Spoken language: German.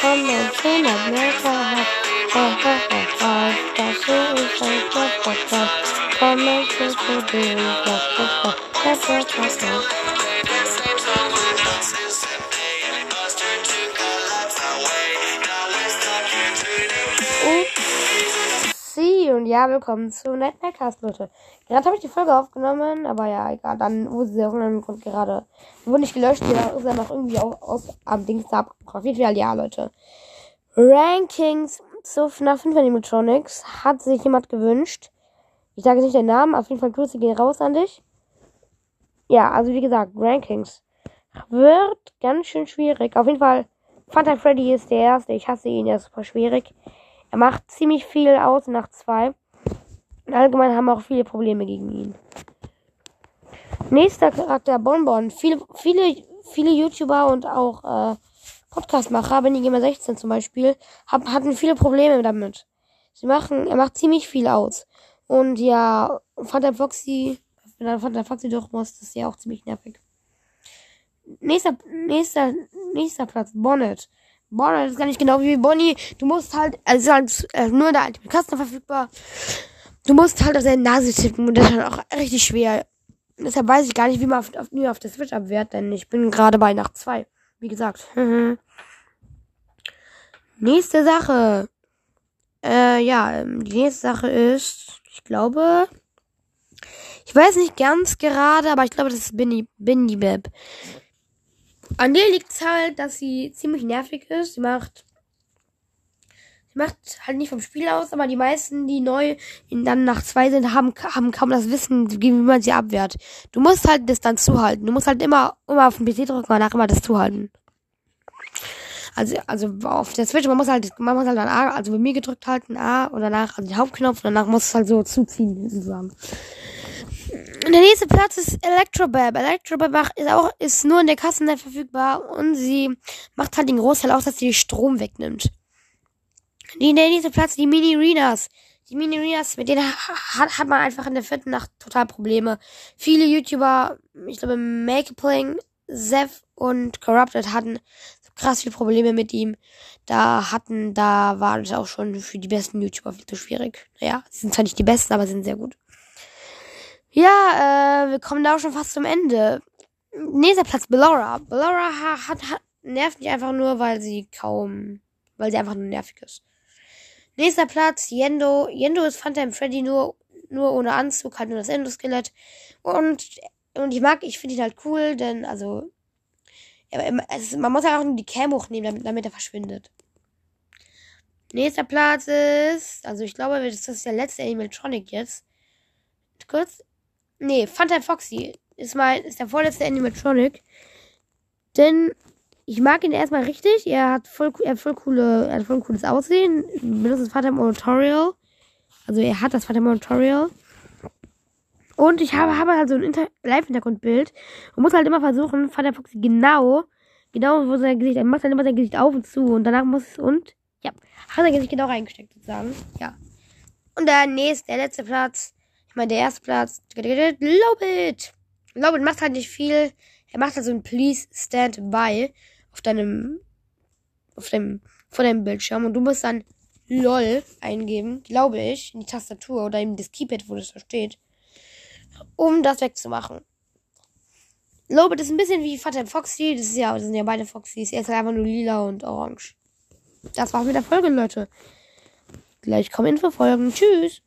komm und schön hat mehr gehabt. Ha, ha, ha, ha, das hier ist ein Podcast. Komm und schön zu dir, Podcast. Podcast. Und ja, willkommen zu Night Nightcast, Leute. Gerade habe ich die Folge aufgenommen, aber ja, egal. Dann wurde sie aus irgendeinem Grund gerade, wurde nicht gelöscht, die ist dann noch irgendwie aus, aus am Dings jeden Fall, ja, Leute. Rankings zu FNAF 5 Animatronics hat sich jemand gewünscht. Ich sage nicht den Namen, auf jeden Fall Grüße gehen raus an dich. Ja, also wie gesagt, Rankings wird ganz schön schwierig. Auf jeden Fall, Fanta Freddy ist der erste. Ich hasse ihn, er ist super schwierig. Er macht ziemlich viel aus nach zwei. Und allgemein haben wir auch viele Probleme gegen ihn. Nächster Charakter Bonbon. Viele, viele, viele YouTuber und auch äh, Podcastmacher, Gamer 16 zum Beispiel, hab, hatten viele Probleme damit. Sie machen, er macht ziemlich viel aus. Und ja, Fanta Foxy, wenn dann Fanta Foxy durch muss, ist ja auch ziemlich nervig. Nächster, nächster, nächster Platz, Bonnet. Bonnet ist gar nicht genau wie Bonnie. Du musst halt, also halt äh, nur in der Ultimate Custom verfügbar. Du musst halt auf seine Nase tippen und das ist halt auch richtig schwer. Deshalb weiß ich gar nicht, wie man auf, auf, nur auf der Switch abwehrt, denn ich bin gerade bei Nacht 2. Wie gesagt. nächste Sache. Äh, ja, die nächste Sache ist, ich glaube, ich weiß nicht ganz gerade, aber ich glaube, das ist Bindy, Bindy Bab. An der liegt es halt, dass sie ziemlich nervig ist. Sie macht. Sie macht halt nicht vom Spiel aus, aber die meisten, die neu in, dann nach zwei sind, haben, haben kaum das Wissen, wie man sie abwehrt. Du musst halt das dann zuhalten. Du musst halt immer, immer auf den PC drücken und danach immer das zuhalten. Also, also auf der Switch, man muss halt, man muss halt ein A, also bei mir gedrückt halten, A und danach also den Hauptknopf und danach muss es halt so zuziehen, sozusagen. Der nächste Platz ist Electrobab. Electrobab ist auch, ist nur in der Kasse verfügbar und sie macht halt den Großteil aus, dass sie Strom wegnimmt. Die, der nächste Platz, die Mini-Renas. Die Mini-Renas, mit denen hat, hat man einfach in der vierten Nacht total Probleme. Viele YouTuber, ich glaube, Make-Playing, Zev und Corrupted hatten krass viele Probleme mit ihm. Da hatten, da war das auch schon für die besten YouTuber viel zu schwierig. Naja, sie sind zwar nicht die besten, aber sind sehr gut. Ja, äh, wir kommen da auch schon fast zum Ende. Nächster Platz, Bellora. Bellora hat, hat, hat, nervt mich einfach nur, weil sie kaum, weil sie einfach nur nervig ist. Nächster Platz, Yendo. Yendo ist Phantom Freddy nur, nur ohne Anzug, halt nur das Endoskelett. Und, und ich mag, ich finde ihn halt cool, denn, also, es, man muss ja auch nur die Cam hochnehmen, damit, damit er verschwindet. Nächster Platz ist, also ich glaube, das ist der letzte Animatronic jetzt. Kurz, Nee, Fanta Foxy ist mein, ist der vorletzte Animatronic. Denn ich mag ihn erstmal richtig. Er hat voll, er hat voll coole, er hat voll cooles Aussehen. Benutzt das Fanta Monitorial. Also er hat das Fanta Monitorial. Und ich habe, habe halt so ein Live-Hintergrundbild und muss halt immer versuchen, Fanta Foxy genau, genau wo sein Gesicht, er macht halt immer sein Gesicht auf und zu und danach muss es und, ja, hat sein Gesicht genau reingesteckt sozusagen, ja. Und der nächste, der letzte Platz mal der erste Platz. Lobit. Lobit macht halt nicht viel. Er macht halt so ein Please Stand By auf deinem, auf deinem, vor deinem Bildschirm und du musst dann LOL eingeben, glaube ich, in die Tastatur oder in das Keypad, wo das da steht, um das wegzumachen. Lobit ist ein bisschen wie Vater Foxy, das ist ja, das sind ja beide Foxys, er ist halt einfach nur lila und orange. Das war's mit der Folge, Leute. Gleich kommen Infofolgen. Tschüss.